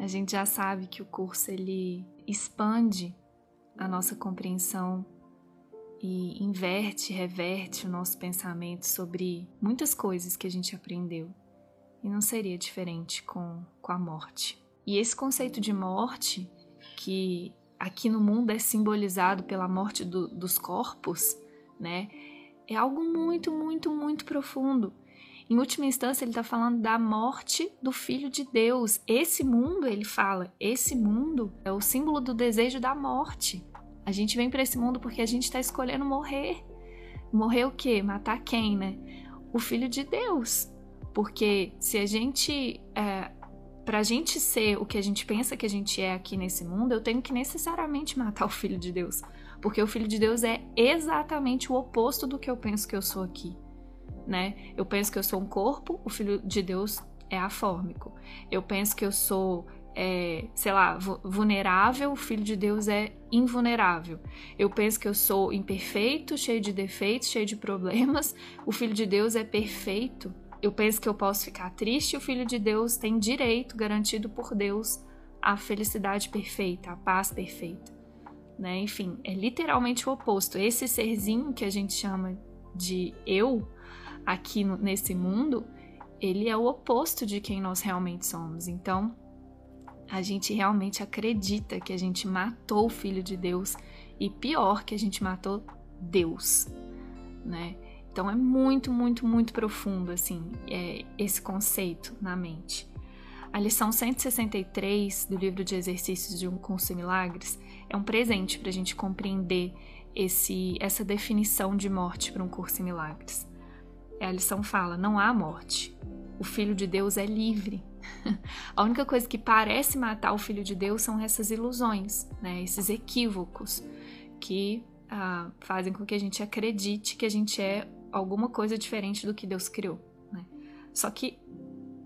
A gente já sabe que o curso ele expande a nossa compreensão e inverte, reverte o nosso pensamento sobre muitas coisas que a gente aprendeu. E não seria diferente com, com a morte. E esse conceito de morte, que aqui no mundo é simbolizado pela morte do, dos corpos, né? É algo muito, muito, muito profundo. Em última instância, ele está falando da morte do Filho de Deus. Esse mundo, ele fala, esse mundo é o símbolo do desejo da morte. A gente vem para esse mundo porque a gente está escolhendo morrer. Morrer o quê? Matar quem, né? O Filho de Deus. Porque se a gente. É, para a gente ser o que a gente pensa que a gente é aqui nesse mundo, eu tenho que necessariamente matar o Filho de Deus. Porque o Filho de Deus é exatamente o oposto do que eu penso que eu sou aqui né? Eu penso que eu sou um corpo, o Filho de Deus é afórmico. Eu penso que eu sou, é, sei lá, vulnerável, o Filho de Deus é invulnerável. Eu penso que eu sou imperfeito, cheio de defeitos, cheio de problemas, o Filho de Deus é perfeito. Eu penso que eu posso ficar triste, o Filho de Deus tem direito garantido por Deus à felicidade perfeita, à paz perfeita. Né? Enfim, é literalmente o oposto. Esse serzinho que a gente chama de eu, aqui no, nesse mundo, ele é o oposto de quem nós realmente somos. Então, a gente realmente acredita que a gente matou o Filho de Deus e pior, que a gente matou Deus, né? Então é muito, muito, muito profundo assim é, esse conceito na mente. A lição 163 do livro de exercícios de um curso em milagres é um presente para a gente compreender esse, essa definição de morte para um curso em milagres. É, a lição fala: não há morte. O Filho de Deus é livre. a única coisa que parece matar o Filho de Deus são essas ilusões, né? esses equívocos que ah, fazem com que a gente acredite que a gente é alguma coisa diferente do que Deus criou. Né? Só que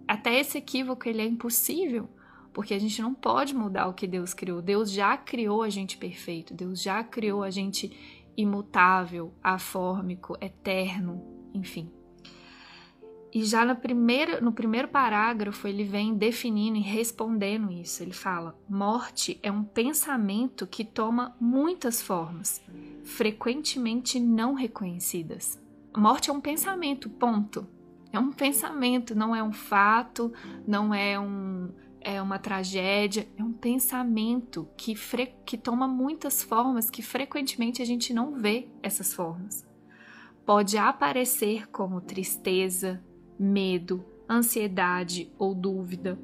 até esse equívoco ele é impossível, porque a gente não pode mudar o que Deus criou. Deus já criou a gente perfeito, Deus já criou a gente imutável, afórmico, eterno, enfim. E já na primeira, no primeiro parágrafo ele vem definindo e respondendo isso. Ele fala: morte é um pensamento que toma muitas formas, frequentemente não reconhecidas. Morte é um pensamento, ponto. É um pensamento, não é um fato, não é, um, é uma tragédia, é um pensamento que, fre, que toma muitas formas que frequentemente a gente não vê essas formas. Pode aparecer como tristeza, medo, ansiedade ou dúvida,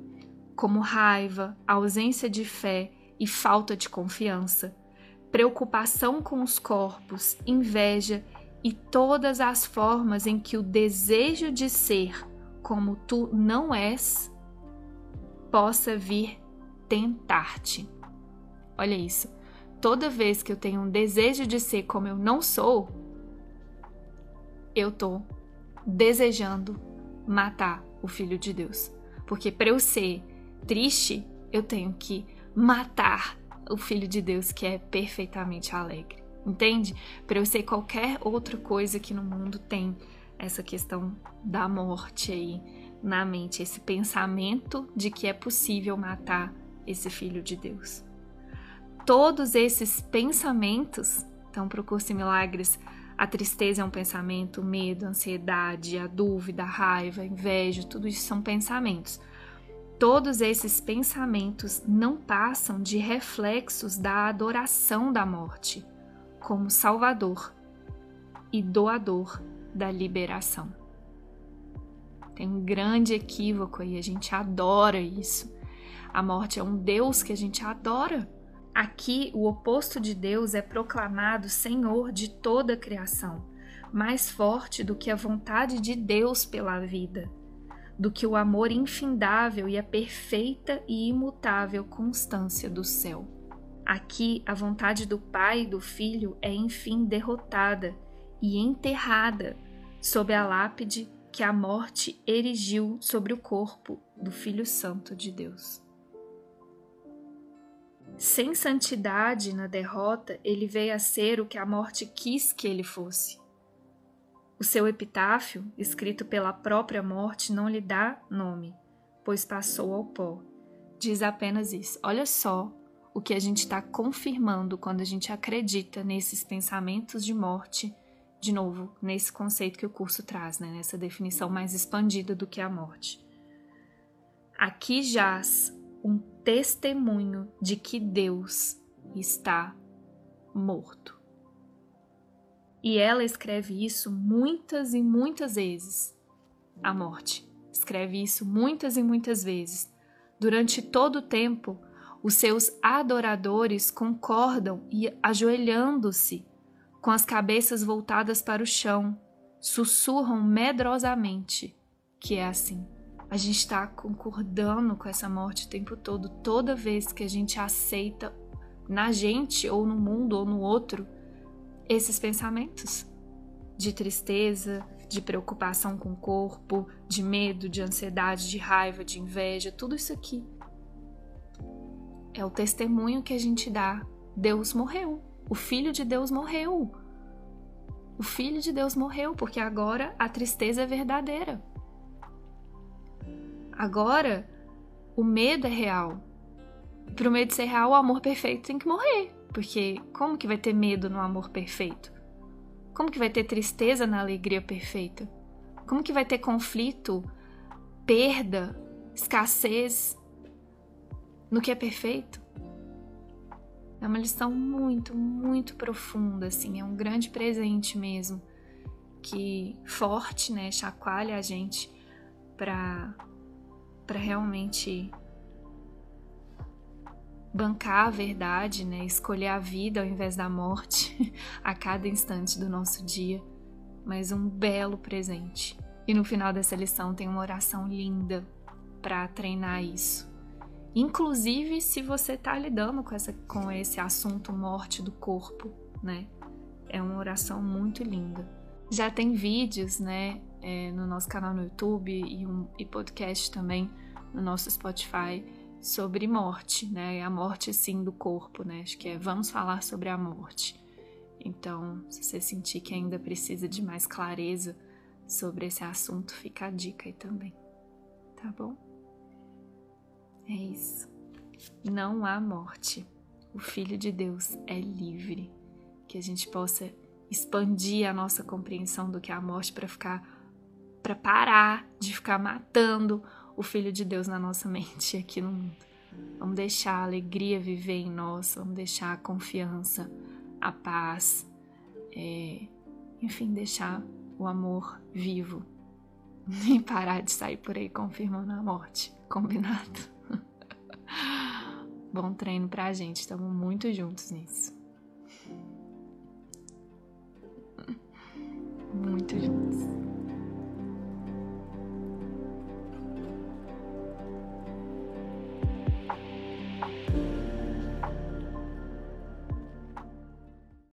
como raiva, ausência de fé e falta de confiança, preocupação com os corpos, inveja e todas as formas em que o desejo de ser como tu não és possa vir tentar-te. Olha isso. Toda vez que eu tenho um desejo de ser como eu não sou, eu tô desejando matar o filho de Deus. Porque para eu ser triste, eu tenho que matar o filho de Deus que é perfeitamente alegre. Entende? Para eu ser qualquer outra coisa que no mundo tem essa questão da morte aí na mente, esse pensamento de que é possível matar esse filho de Deus. Todos esses pensamentos, então, para o curso milagres, a tristeza é um pensamento, o medo, a ansiedade, a dúvida, a raiva, a inveja, tudo isso são pensamentos. Todos esses pensamentos não passam de reflexos da adoração da morte como salvador e doador da liberação. Tem um grande equívoco aí, a gente adora isso. A morte é um Deus que a gente adora. Aqui, o oposto de Deus é proclamado Senhor de toda a criação, mais forte do que a vontade de Deus pela vida, do que o amor infindável e a perfeita e imutável constância do céu. Aqui, a vontade do Pai e do Filho é enfim derrotada e enterrada sob a lápide que a morte erigiu sobre o corpo do Filho Santo de Deus. Sem santidade na derrota, ele veio a ser o que a morte quis que ele fosse. O seu epitáfio, escrito pela própria morte, não lhe dá nome, pois passou ao pó. diz apenas isso. Olha só o que a gente está confirmando quando a gente acredita nesses pensamentos de morte, de novo, nesse conceito que o curso traz, né? nessa definição mais expandida do que a morte. Aqui jaz testemunho de que Deus está morto. E ela escreve isso muitas e muitas vezes. A morte escreve isso muitas e muitas vezes. Durante todo o tempo, os seus adoradores concordam e, ajoelhando-se, com as cabeças voltadas para o chão, sussurram medrosamente que é assim. A gente está concordando com essa morte o tempo todo, toda vez que a gente aceita na gente, ou no mundo, ou no outro, esses pensamentos de tristeza, de preocupação com o corpo, de medo, de ansiedade, de raiva, de inveja, tudo isso aqui. É o testemunho que a gente dá. Deus morreu. O Filho de Deus morreu. O Filho de Deus morreu, porque agora a tristeza é verdadeira. Agora o medo é real. Para o medo ser real, o amor perfeito tem que morrer. Porque como que vai ter medo no amor perfeito? Como que vai ter tristeza na alegria perfeita? Como que vai ter conflito, perda, escassez no que é perfeito? É uma lição muito, muito profunda, assim, é um grande presente mesmo, que forte, né, chacoalha a gente para para realmente bancar a verdade, né? Escolher a vida ao invés da morte a cada instante do nosso dia, mas um belo presente. E no final dessa lição tem uma oração linda para treinar isso. Inclusive se você está lidando com, essa, com esse assunto morte do corpo, né? É uma oração muito linda. Já tem vídeos, né, é, no nosso canal no YouTube e, um, e podcast também no nosso Spotify sobre morte, né? A morte sim do corpo, né? Acho que é vamos falar sobre a morte. Então, se você sentir que ainda precisa de mais clareza sobre esse assunto, fica a dica aí também. Tá bom? É isso. Não há morte. O Filho de Deus é livre. Que a gente possa expandir a nossa compreensão do que é a morte para ficar para parar de ficar matando o Filho de Deus na nossa mente aqui no mundo. Vamos deixar a alegria viver em nós, vamos deixar a confiança, a paz, é, enfim, deixar o amor vivo e parar de sair por aí confirmando a morte. Combinado? Bom treino pra gente, estamos muito juntos nisso.